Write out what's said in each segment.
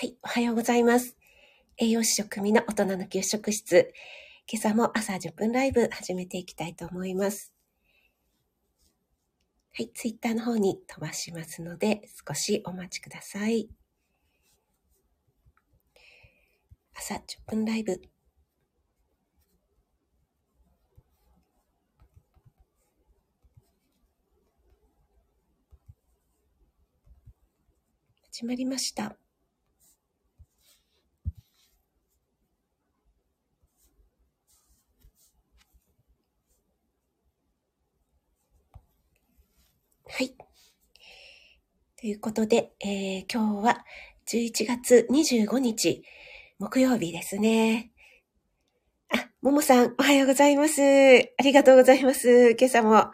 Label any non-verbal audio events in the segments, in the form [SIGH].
はい、おはようございます。栄養士食味の大人の給食室。今朝も朝10分ライブ始めていきたいと思います。はい、ツイッターの方に飛ばしますので、少しお待ちください。朝10分ライブ。始まりました。はい。ということで、えー、今日は11月25日、木曜日ですね。あ、ももさん、おはようございます。ありがとうございます。今朝も、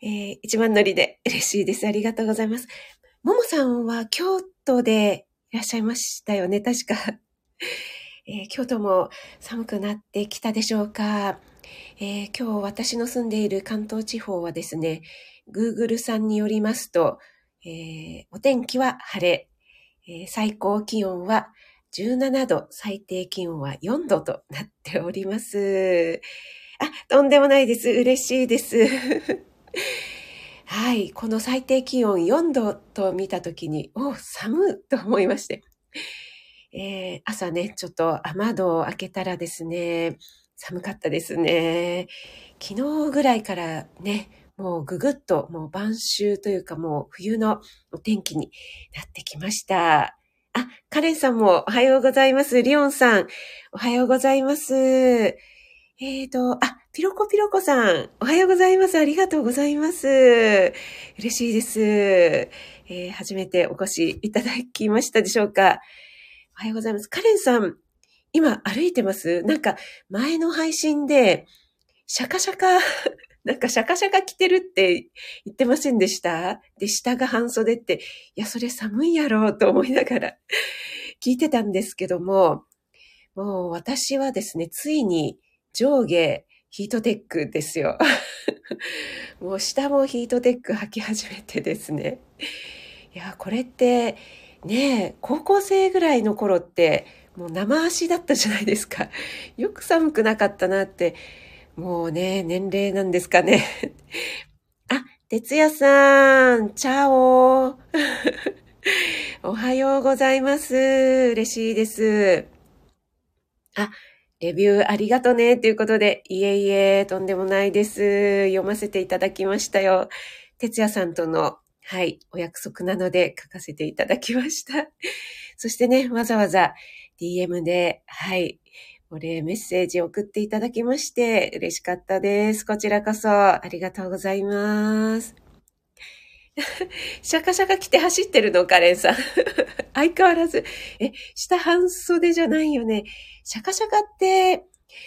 えー、一番乗りで嬉しいです。ありがとうございます。ももさんは京都でいらっしゃいましたよね、確か。えー、京都も寒くなってきたでしょうか。えー、今日私の住んでいる関東地方はですね、Google さんによりますと、えー、お天気は晴れ、えー、最高気温は17度、最低気温は4度となっております。あ、とんでもないです。嬉しいです。[LAUGHS] はい。この最低気温4度と見たときに、お寒いと思いまして。えー、朝ね、ちょっと雨戸を開けたらですね、寒かったですね。昨日ぐらいからね、もうぐぐっともう晩秋というかもう冬のお天気になってきました。あ、カレンさんもおはようございます。リオンさん、おはようございます。えーと、あ、ピロコピロコさん、おはようございます。ありがとうございます。嬉しいです。えー、初めてお越しいただきましたでしょうか。おはようございます。カレンさん、今歩いてます？なんか前の配信で、シャカシャカなんかシャカシャカ着てるって言ってませんでした？で、下が半袖って、いや、それ寒いやろうと思いながら [LAUGHS] 聞いてたんですけども、もう私はですね、ついに上下ヒートテックですよ。[LAUGHS] もう下もヒートテック履き始めてですね。いや、これって、ね高校生ぐらいの頃って、もう生足だったじゃないですか。よく寒くなかったなってもうね、年齢なんですかね。[LAUGHS] あ、哲也さん、チャオ [LAUGHS] おはようございます。嬉しいです。あ、レビューありがとね。ということで、いえいえ、とんでもないです。読ませていただきましたよ。哲也さんとの、はい、お約束なので書かせていただきました。そしてね、わざわざ DM で、はい、お礼メッセージ送っていただきまして嬉しかったです。こちらこそありがとうございます。[LAUGHS] シャカシャカ着て走ってるのカレンさん。[LAUGHS] 相変わらず。え、下半袖じゃないよね。シャカシャカって、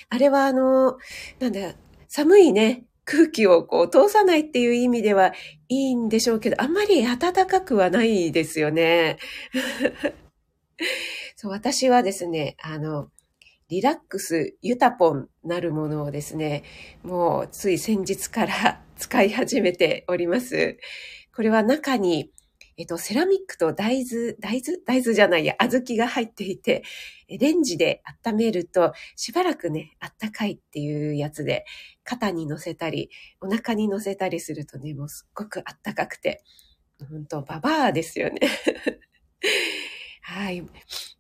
あれはあの、なんだ、寒いね、空気をこう通さないっていう意味ではいいんでしょうけど、あんまり暖かくはないですよね。[LAUGHS] そう、私はですね、あの、リラックスユタポンなるものをですね、もうつい先日から [LAUGHS] 使い始めております。これは中に、えっと、セラミックと大豆、大豆？大豆じゃないや、小豆が入っていて、レンジで温めると、しばらくね、あったかいっていうやつで、肩に乗せたり、お腹に乗せたりするとね、もうすっごくあったかくて、本当ババアですよね。[LAUGHS] はい。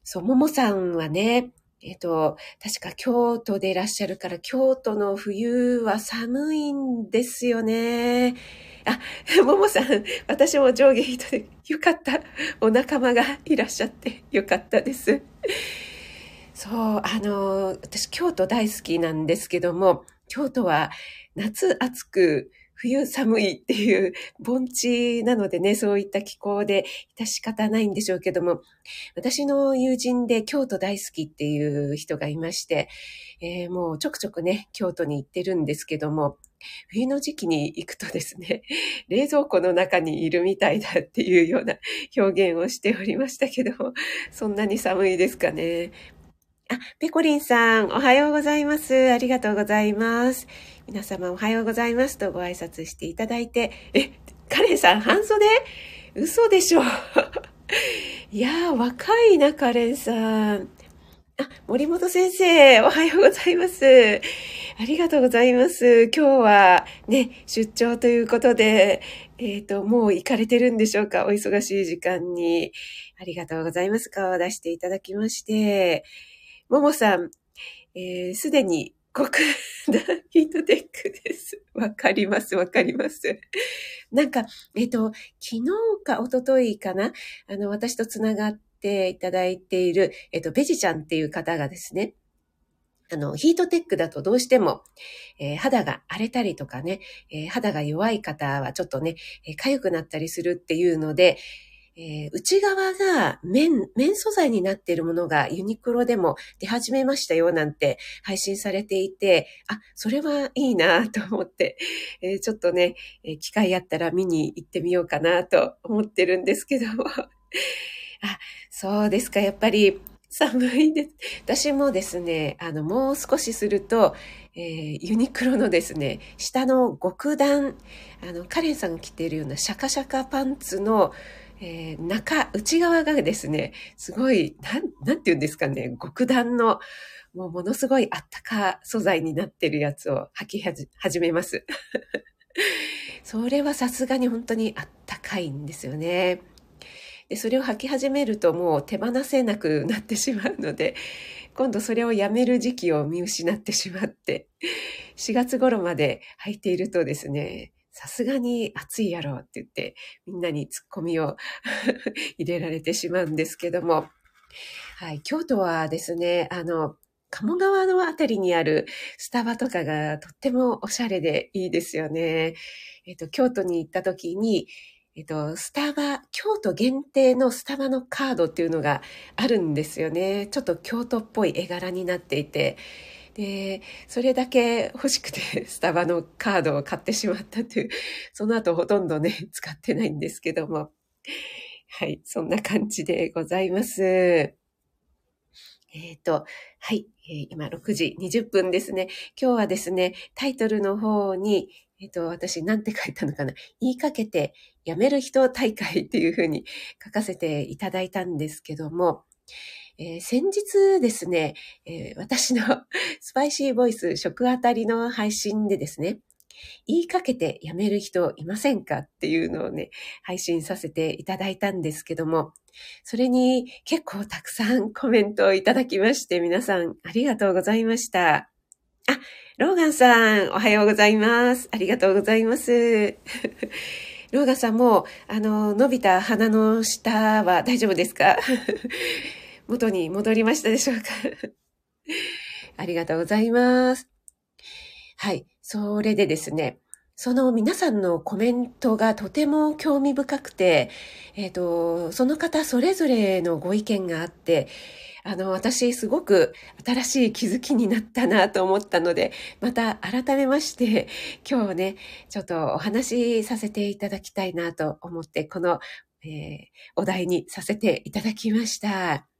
そう、ももさんはね、えっ、と、確か京都でいらっしゃるから、京都の冬は寒いんですよね。あ、[LAUGHS] ももさん、私も上下人でよかった。お仲間がいらっしゃってよかったです。そう、あの、私京都大好きなんですけども、京都は夏暑く冬寒いっていう盆地なのでね、[LAUGHS] そういった気候で致し方ないんでしょうけども、私の友人で京都大好きっていう人がいまして、えー、もうちょくちょくね、京都に行ってるんですけども、冬の時期に行くとですね、[LAUGHS] 冷蔵庫の中にいるみたいだっていうような表現をしておりましたけど、そんなに寒いですかね。あ、ペコリンさん、おはようございます。ありがとうございます。皆様おはようございますとご挨拶していただいて、え、カレンさん半袖？嘘でしょ [LAUGHS] いやー、若いな、カレンさん。あ、森本先生、おはようございます。ありがとうございます。今日はね、出張ということで、えっ、ー、と、もう行かれてるんでしょうか？お忙しい時間に。ありがとうございます。顔を出していただきまして。ももさん、す、え、で、に国大 [LAUGHS] ヒートテックです。わかります、わかります。なんか、えっ、と、昨日か一昨日かな？あの、私とつながっていただいている、えっ、と、ベジちゃんっていう方がですね、あの、ヒートテックだとどうしても、えー、肌が荒れたりとかね、えー、肌が弱い方はちょっとね、えー、痒くなったりするっていうので、えー、内側が綿、綿素材になっているものがユニクロでも出始めましたよなんて配信されていて、あ、それはいいなと思って、えー、ちょっとね、えー、機会あったら見に行ってみようかなと思ってるんですけども。[LAUGHS] あ、そうですか。やっぱり寒いです。私もですね、あの、もう少しすると、えー、ユニクロのですね、下の極暖、あの、カレンさんが着ているようなシャカシャカパンツの、えー、中、内側がですね、すごい、なん、なんて言うんですかね、極暖の、もうものすごいあったか素材になってるやつを履き始めます。[LAUGHS] それはさすがに本当にあったかいんですよね。で、それを履き始めるともう手放せなくなってしまうので、今度それをやめる時期を見失ってしまって、4月頃まで履いているとですね、さすがに暑いやろって言って、みんなにツッコミを [LAUGHS] 入れられてしまうんですけども、はい、京都はですね、あの、鴨川のあたりにあるスタバとかがとってもおしゃれでいいですよね。えっ、と、京都に行った時に、えっと、スタバ、京都限定のスタバのカードっていうのがあるんですよね。ちょっと京都っぽい絵柄になっていて、で、それだけ欲しくて [LAUGHS] スタバのカードを買ってしまったという、その後ほとんどね、使ってないんですけども。はい、そんな感じでございます。えっ、ー、と、はい、え、今6時20分ですね。今日はですね、タイトルの方に、えっ、と、私なんて書いたのかな言いかけてやめる人大会っていうふうに書かせていただいたんですけども、えー、先日ですね、えー、私の [LAUGHS] スパイシーボイス食あたりの配信でですね、言いかけてやめる人いませんかっていうのをね、配信させていただいたんですけども、それに結構たくさんコメントをいただきまして、皆さんありがとうございました。あ、ローガンさん、おはようございます。ありがとうございます。[LAUGHS] ローガンさんも、あの、伸びた鼻の下は大丈夫ですか？元に戻りましたでしょうか [LAUGHS] ありがとうございます。はい。それでですね、その皆さんのコメントがとても興味深くて、えっ、ー、と、その方それぞれのご意見があって、あの、私すごく新しい気づきになったなと思ったので、また改めまして、今日ね、ちょっとお話しさせていただきたいなと思って、この、えー、お題にさせていただきました。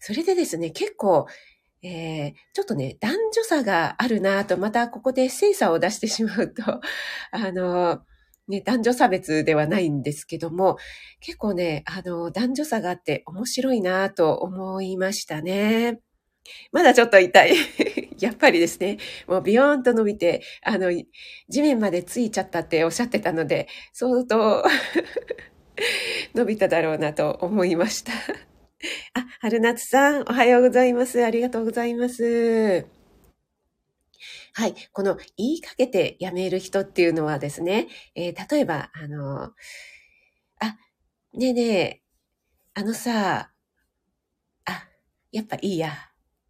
それでですね、結構、えー、ちょっとね、男女差があるなと、またここで精査を出してしまうと、[LAUGHS] あの、ね、男女差別ではないんですけども、結構ね、あの、男女差があって面白いなと思いましたね。まだちょっと痛い。[LAUGHS] やっぱりですね、もうビヨーンと伸びて、あの、地面までついちゃったっておっしゃってたので、相当 [LAUGHS] 伸びただろうなと思いました。[LAUGHS] あ、春夏さん、おはようございます。ありがとうございます。はい。この言いかけてやめる人っていうのはですね、えー、例えば、あの、あ、ねえねえ、あのさ、あ、やっぱいいや、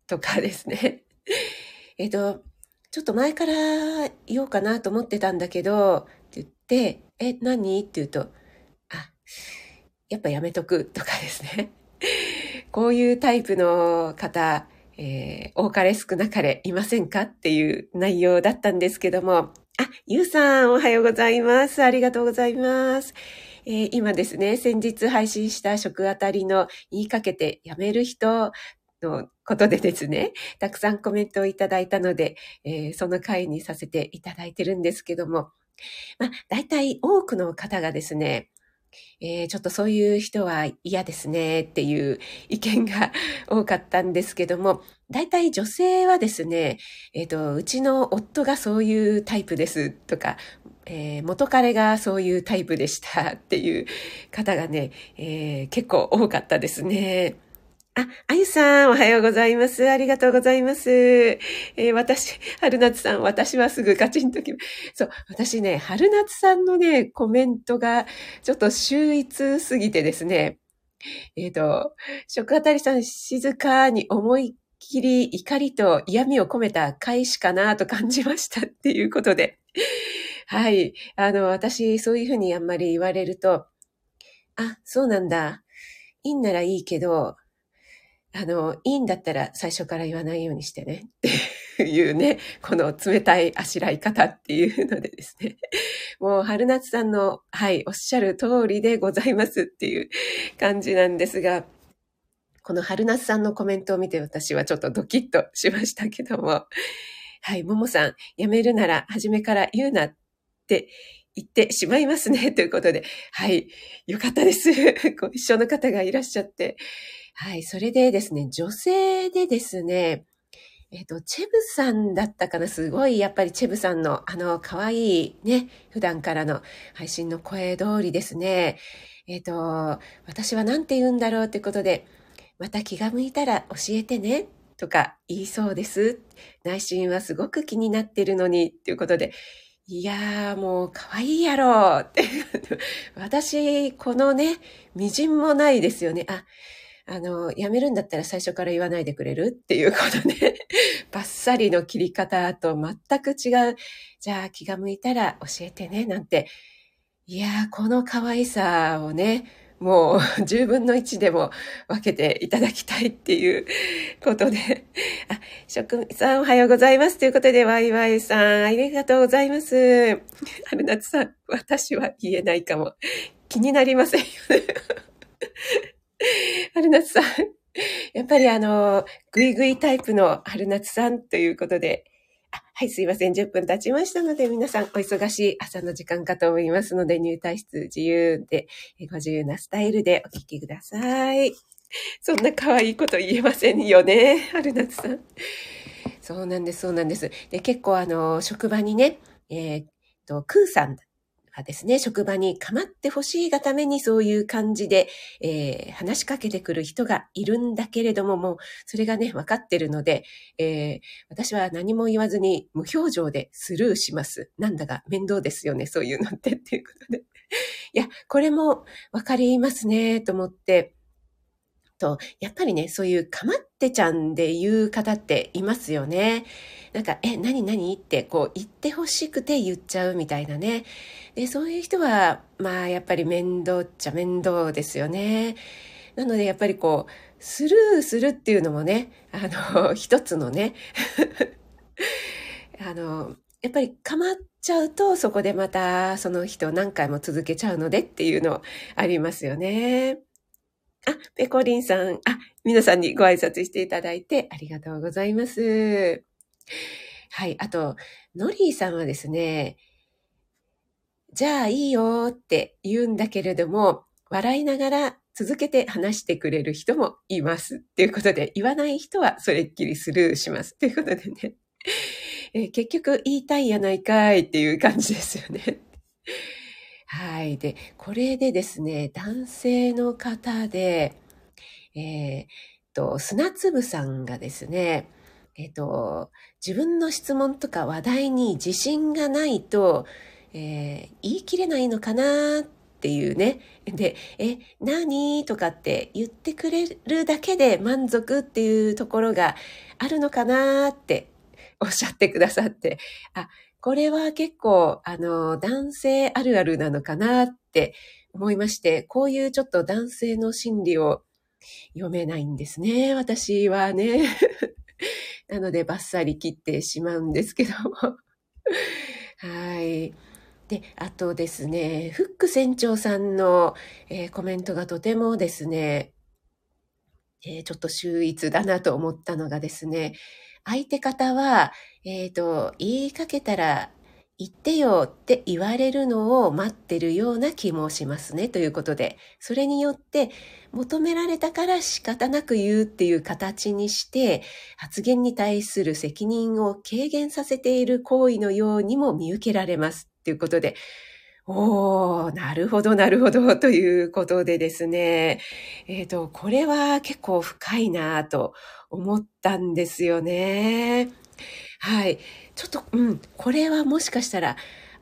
とかですね。[LAUGHS] えっと、ちょっと前から言おうかなと思ってたんだけど、って言って、え、何？って言うと、あ、やっぱやめとくとかですね。こういうタイプの方、えー、多かれ少なかれいませんかっていう内容だったんですけども、あ、ゆうさんおはようございます。ありがとうございます。えー、今ですね、先日配信した食あたりの言いかけてやめる人のことでですね、たくさんコメントをいただいたので、えー、その回にさせていただいてるんですけども、まあ、大体多くの方がですね、えー、ちょっとそういう人は嫌ですねっていう意見が多かったんですけども、大体女性はですね、えっ、ー、と、うちの夫がそういうタイプですとか、えー、元彼がそういうタイプでしたっていう方がね、えー、結構多かったですね。あ、あゆさん、おはようございます。ありがとうございます。えー、私、春夏さん、私はすぐカチンとき、そう、私ね、春夏さんのね、コメントが、ちょっと秀逸すぎてですね、えっ、ー、と、食あたりさん、静かに思いっきり怒りと嫌味を込めた返しかなと感じましたっていうことで。はい。あの、私、そういうふうにあんまり言われると、あ、そうなんだ。いいんならいいけど、あの、いいんだったら最初から言わないようにしてねっていうね、この冷たいあしらい方っていうのでですね。もう春夏さんの、はい、おっしゃる通りでございますっていう感じなんですが、この春夏さんのコメントを見て私はちょっとドキッとしましたけども、はい、ももさん、やめるなら初めから言うなって言ってしまいますね。[LAUGHS] ということで、はい、よかったです。[LAUGHS] ご一緒の方がいらっしゃって、はい。それでですね、女性でですね、えっ、と、チェブさんだったかなすごい、やっぱりチェブさんの、あの、可愛いね、普段からの配信の声通りですね。えっ、と、私は何て言うんだろうってことで、また気が向いたら教えてね、とか言いそうです。内心はすごく気になってるのに、っていうことで、いやーもう可愛いやろって。私、このね、微塵もないですよね。あ、あの、やめるんだったら最初から言わないでくれるっていうことね、[LAUGHS] バッサリの切り方と全く違う。じゃあ気が向いたら教えてね、なんて。いやー、この可愛さをね、もう10分の1でも分けていただきたいっていうことで。[LAUGHS] あ、職人さんおはようございます。ということで、ワイワイさん、ありがとうございます。春夏さん、私は言えないかも。気になりませんよね。[LAUGHS] 春夏さん。やっぱりあの、ぐいぐいタイプの春夏さんということで、はい、すいません。10分経ちましたので、皆さんお忙しい朝の時間かと思いますので、入退室自由で、ご自由なスタイルでお聞きください。そんな可愛いこと言えませんよね、春夏さん。そうなんです、そうなんです。で、結構あの、職場にね、えー、っと、クーさんがですね、職場に構ってほしいがためにそういう感じで、えー、話しかけてくる人がいるんだけれども、もうそれがね、分かってるので、えー、私は何も言わずに無表情でスルーします。なんだか面倒ですよね、そういうのってっていうことで。[LAUGHS] いや、これも分かりますね、と思って、と、やっぱりね、そういうかまってちゃんで言う方っていますよね。なんか、え、何何？ってこう言ってほしくて言っちゃうみたいなね。で、そういう人は、まあやっぱり面倒っちゃ面倒ですよね。なのでやっぱりこう、スルーするっていうのもね、あの、[LAUGHS] 一つのね、[LAUGHS] あの、やっぱり構っちゃうと、そこでまたその人何回も続けちゃうのでっていうのありますよね。あ、ペコリンさん、あ、皆さんにご挨拶していただいてありがとうございます。[LAUGHS] はい。あと、ノリーさんはですね、じゃあいいよって言うんだけれども、笑いながら続けて話してくれる人もいます。ということで、言わない人はそれっきりスルーします。ということでね、[LAUGHS] えー、結局言いたいやないかいっていう感じですよね。[LAUGHS] はい。で、これでですね、男性の方で、えー、と、砂粒さんがですね、えっ、と、自分の質問とか話題に自信がないと、えー、言い切れないのかなっていうね。で、え、何とかって言ってくれるだけで満足っていうところがあるのかなっておっしゃってくださって、あ、これは結構、あの、男性あるあるなのかなって思いまして、こういうちょっと男性の心理を読めないんですね。私はね。なので、バッサリ切ってしまうんですけども。[LAUGHS] はい。で、あとですね、フック船長さんの、えー、コメントがとてもですね、えー、ちょっと秀逸だなと思ったのがですね、相手方は、えっ、ー、と、言いかけたら言ってよって言われるのを待ってるような気もしますねということで、それによって求められたから仕方なく言うっていう形にして、発言に対する責任を軽減させている行為のようにも見受けられますということで、おー、なるほど、なるほど、ということでですね。えっ、ー、と、これは結構深いなと思ったんですよね。はい。ちょっと、うん、これはもしかしたら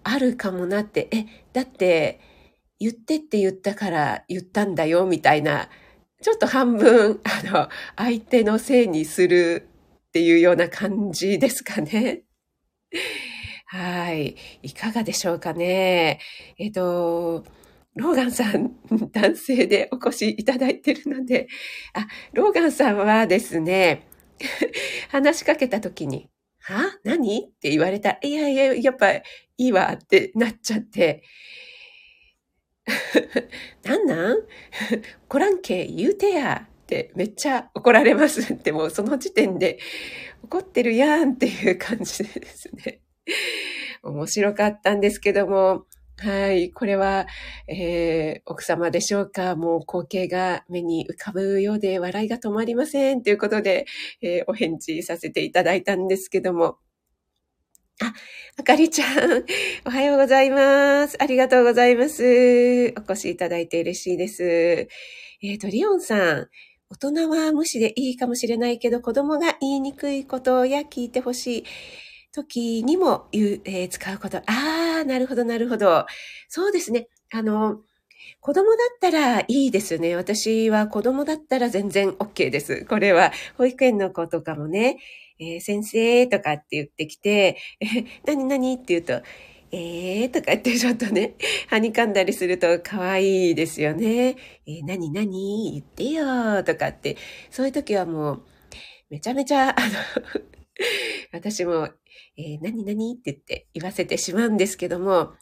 あるかもなって、え、だって、言ってって言ったから言ったんだよ、みたいな、ちょっと半分、[LAUGHS] あの、相手のせいにするっていうような感じですかね。はい。いかがでしょうかね。えっ、と、ローガンさん、男性でお越しいただいてるので、あ、ローガンさんはですね、[LAUGHS] 話しかけた時に、は？何？って言われた。いやいや、やっぱいいわってなっちゃって、なんなんコランケ言うてやってめっちゃ怒られます。[LAUGHS] ってもうその時点で怒ってるやんっていう感じでですね。面白かったんですけども、はい。これは、えー、奥様でしょうか？もう光景が目に浮かぶようで笑いが止まりません。ということで、えー、お返事させていただいたんですけども。あ、あかりちゃん、[LAUGHS] おはようございます。ありがとうございます。お越しいただいて嬉しいです。えっ、ー、と、リオンさん、大人は無視でいいかもしれないけど、子供が言いにくいことや聞いてほしい。時にも言う、えー、使うこと。ああ、なるほど、なるほど。そうですね。あの、子供だったらいいですね。私は子供だったら全然 OK です。これは保育園の子とかもね、えー、先生とかって言ってきて、え何何って言うと、えーとかってちょっとね、はにかんだりすると可愛いですよね。えー、何何言ってよとかって、そういう時はもう、めちゃめちゃ、あの [LAUGHS] 私もえー、何々って言って言わせてしまうんですけども、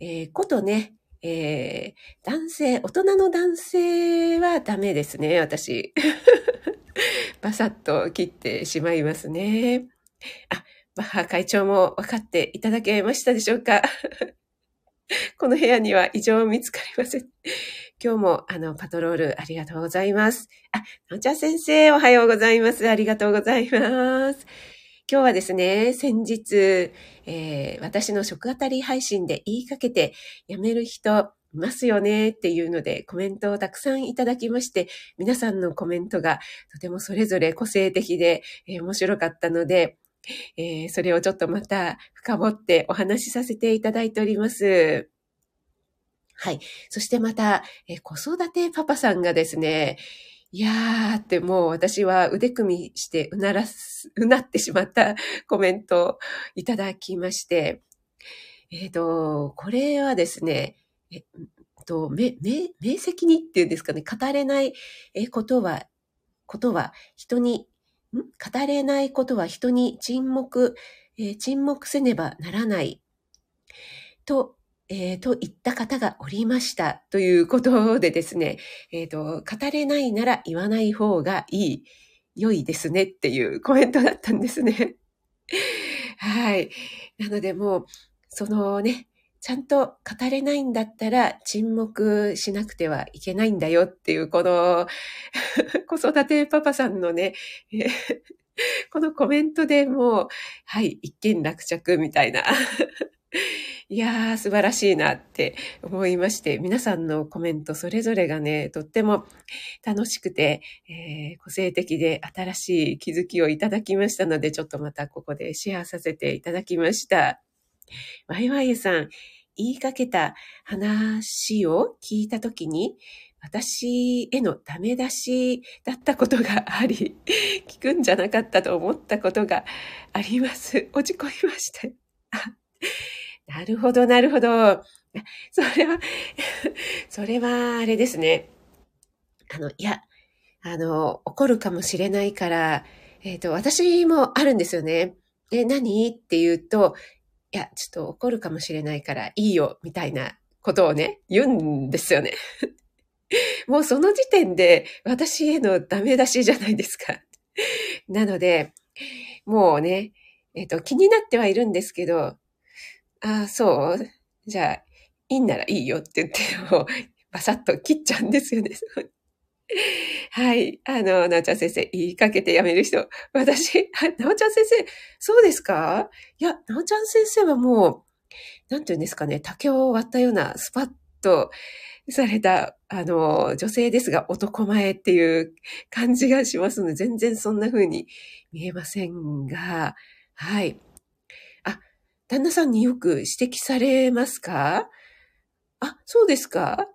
えー、ことね、えー、男性、大人の男性はダメですね、私。[LAUGHS] バサッと切ってしまいますね。あ、バッハ会長も分かっていただけましたでしょうか？[LAUGHS] この部屋には異常見つかりません。今日もあのパトロールありがとうございます。あ、のんちゃん先生おはようございます。ありがとうございます。今日はですね、先日、えー、私の食あたり配信で言いかけて辞める人いますよねっていうのでコメントをたくさんいただきまして、皆さんのコメントがとてもそれぞれ個性的で、えー、面白かったので、えー、それをちょっとまた深掘ってお話しさせていただいております。はい。そしてまた、えー、子育てパパさんがですね、いやーってもう私は腕組みしてうならす、うなってしまった [LAUGHS] コメントをいただきまして、えっ、ー、と、これはですね、えっと、め、め、明晰にっていうんですかね、語れないことは、ことは人に、ん？語れないことは人に沈黙、えー、沈黙せねばならない。とえー、と言った方がおりましたということでですね、えっ、ー、と、語れないなら言わない方がいい、良いですねっていうコメントだったんですね。[LAUGHS] はい。なのでもう、そのね、ちゃんと語れないんだったら沈黙しなくてはいけないんだよっていう、この [LAUGHS] 子育てパパさんのね、[LAUGHS] このコメントでもう、はい、一見落着みたいないやー、素晴らしいなって思いまして、皆さんのコメントそれぞれがね、とっても楽しくて、えー、個性的で新しい気づきをいただきましたので、ちょっとまたここでシェアさせていただきました。ワイワイさん、言いかけた話を聞いたときに、私へのダメ出しだったことがあり、聞くんじゃなかったと思ったことがあります。落ち込みました。なるほど、なるほど。[LAUGHS] それは [LAUGHS] それはあれですね。あの、いや、あの、怒るかもしれないから、えっ、ー、と、私もあるんですよね。え、何？って言うと、いや、ちょっと怒るかもしれないからいいよ、みたいなことをね、言うんですよね。[LAUGHS] もうその時点で私へのダメ出しじゃないですか。なので、もうね、えっ、ー、と、気になってはいるんですけど、ああ、そうじゃあ、いいんならいいよって言って、もう、[LAUGHS] バサッと切っちゃうんですよね。[LAUGHS] はい。あの、なおちゃん先生、言いかけてやめる人。私、なおちゃん先生、そうですか？いや、なおちゃん先生はもう、なんて言うんですかね、竹を割ったようなスパッとされた、あの、女性ですが男前っていう感じがしますので、全然そんな風に見えませんが、はい。旦那さんによく指摘されますか？あ、そうですか？[LAUGHS]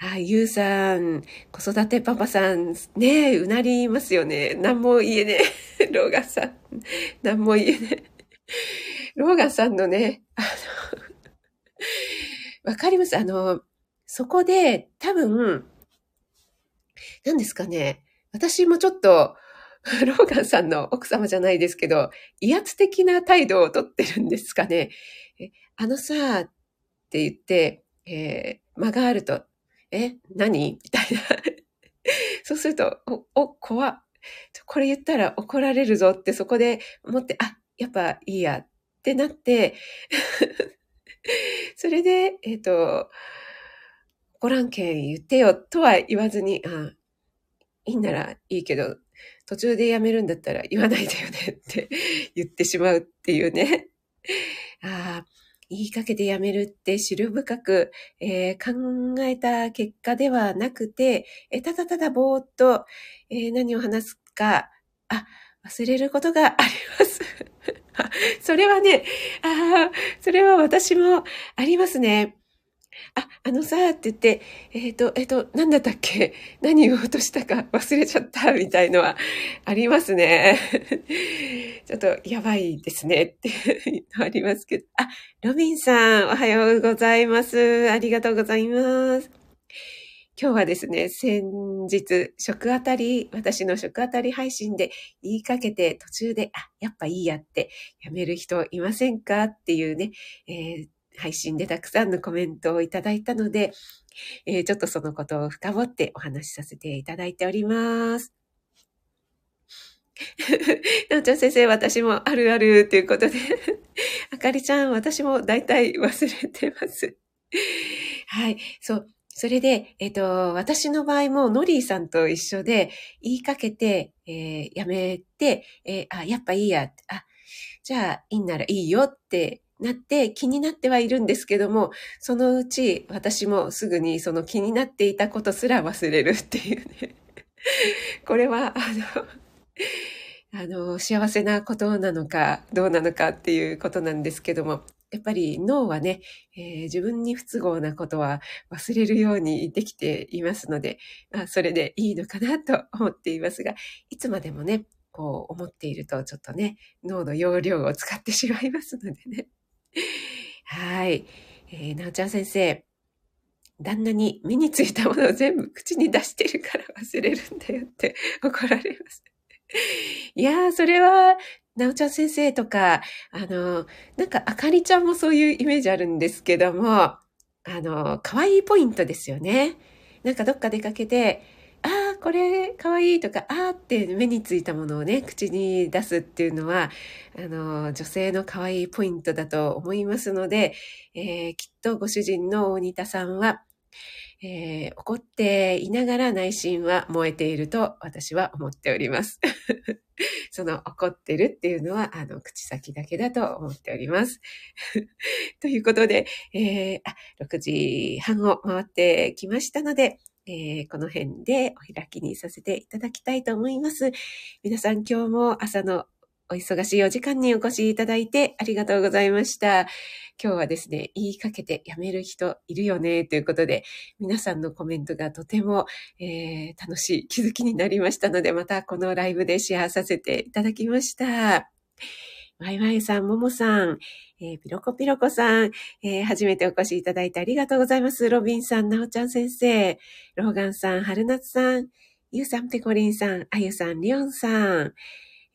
あ、ゆうさん、子育てパパさん、ねえ、うなりますよね。何 [LAUGHS] も言えねえ。ローガンさん、何も言えねえ。ローガンさんのね、あの、[LAUGHS] わかります？あの、そこで多分、何ですかね。私もちょっと、[LAUGHS] ローガンさんの奥様じゃないですけど、威圧的な態度をとってるんですかね。あのさ、って言って、えー、間があると、え、何？みたいな。[LAUGHS] そうすると、お、お、怖これ言ったら怒られるぞってそこで思って、あ、やっぱいいやってなって、[LAUGHS] それで、えっ、ー、と、怒らんけん言ってよとは言わずに、あ、いいんならいいけど、途中でやめるんだったら言わないでよねって [LAUGHS] 言ってしまうっていうね。ああ、言いかけてやめるって知る深く、えー、考えた結果ではなくて、えー、ただただぼーっと、えー、何を話すか、あ、忘れることがあります。[LAUGHS] それはね、ああ、それは私もありますね。あ、あのさ、って言って、えっ、ー、と、えっ、ー、と、なんだったっけ？何言おうとしたか？忘れちゃった？みたいのはありますね。[LAUGHS] ちょっとやばいですねっていうのありますけど。あ、ロビンさん、おはようございます。ありがとうございます。今日はですね、先日、食あたり、私の食あたり配信で言いかけて途中で、あ、やっぱいいやってやめる人いませんか？っていうね、えー、配信でたくさんのコメントをいただいたので、えー、ちょっとそのことを深掘ってお話しさせていただいております。[LAUGHS] なおちゃん先生、私もあるあるということであかりちゃん、私も大体忘れてます。はい。そう。それで、えっ、ー、と、私の場合もノリーさんと一緒で言いかけて、えー、やめて、えー、あ、やっぱいいや、あ、じゃあいいんならいいよってなって気になってはいるんですけども、そのうち私もすぐにその気になっていたことすら忘れるっていうね。[LAUGHS] これは、あの、あの、幸せなことなのか、どうなのかっていうことなんですけども、やっぱり脳はね、えー、自分に不都合なことは忘れるようにできていますので、あそれでいいのかなと思っていますが、いつまでもね、こう思っているとちょっとね、脳の容量を使ってしまいますのでね。[LAUGHS] はい。えー、なおちゃん先生。旦那に目についたものを全部口に出してるから忘れるんだよって [LAUGHS] 怒られます。[LAUGHS] いやー、それは、なおちゃん先生とか、あの、なんかあかりちゃんもそういうイメージあるんですけども、あの、可愛いポイントですよね。なんかどっか出かけて、ああ、これかわいいとか、ああって目についたものをね、口に出すっていうのは、あの、女性の可愛いポイントだと思いますので、えー、きっとご主人の大仁田さんは、えー、怒っていながら内心は燃えていると私は思っております。[LAUGHS] その怒ってるっていうのは、あの、口先だけだと思っております。[LAUGHS] ということで、えー、あ、6時半を回ってきましたので、えー、この辺でお開きにさせていただきたいと思います。皆さん今日も朝のお忙しいお時間にお越しいただいてありがとうございました。今日はですね、言いかけてやめる人いるよねということで、皆さんのコメントがとても、えー、楽しい気づきになりましたので、またこのライブでシェアさせていただきました。ワイワイさん、ももさん、えー、ピロコピロコさん、えー、初めてお越しいただいてありがとうございます。ロビンさん、なおちゃん先生、ローガンさん、春夏さん、ゆうさん、ペコリンさん、あゆさん、りおんさん、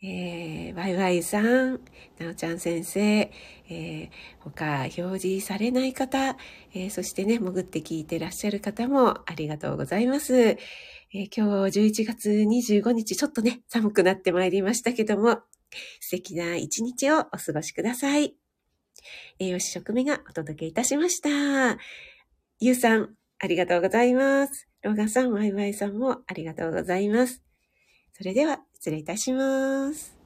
えー、ワイワイさん、なおちゃん先生、えー、他表示されない方、えー、そしてね、潜って聞いてらっしゃる方もありがとうございます。えー、今日11月25日、ちょっとね、寒くなってまいりましたけども、素敵な一日をお過ごしください。栄養士食味がお届けいたしました。ゆうさん、ありがとうございます。ローガンさん、ワイワイさんもありがとうございます。それでは、失礼いたします。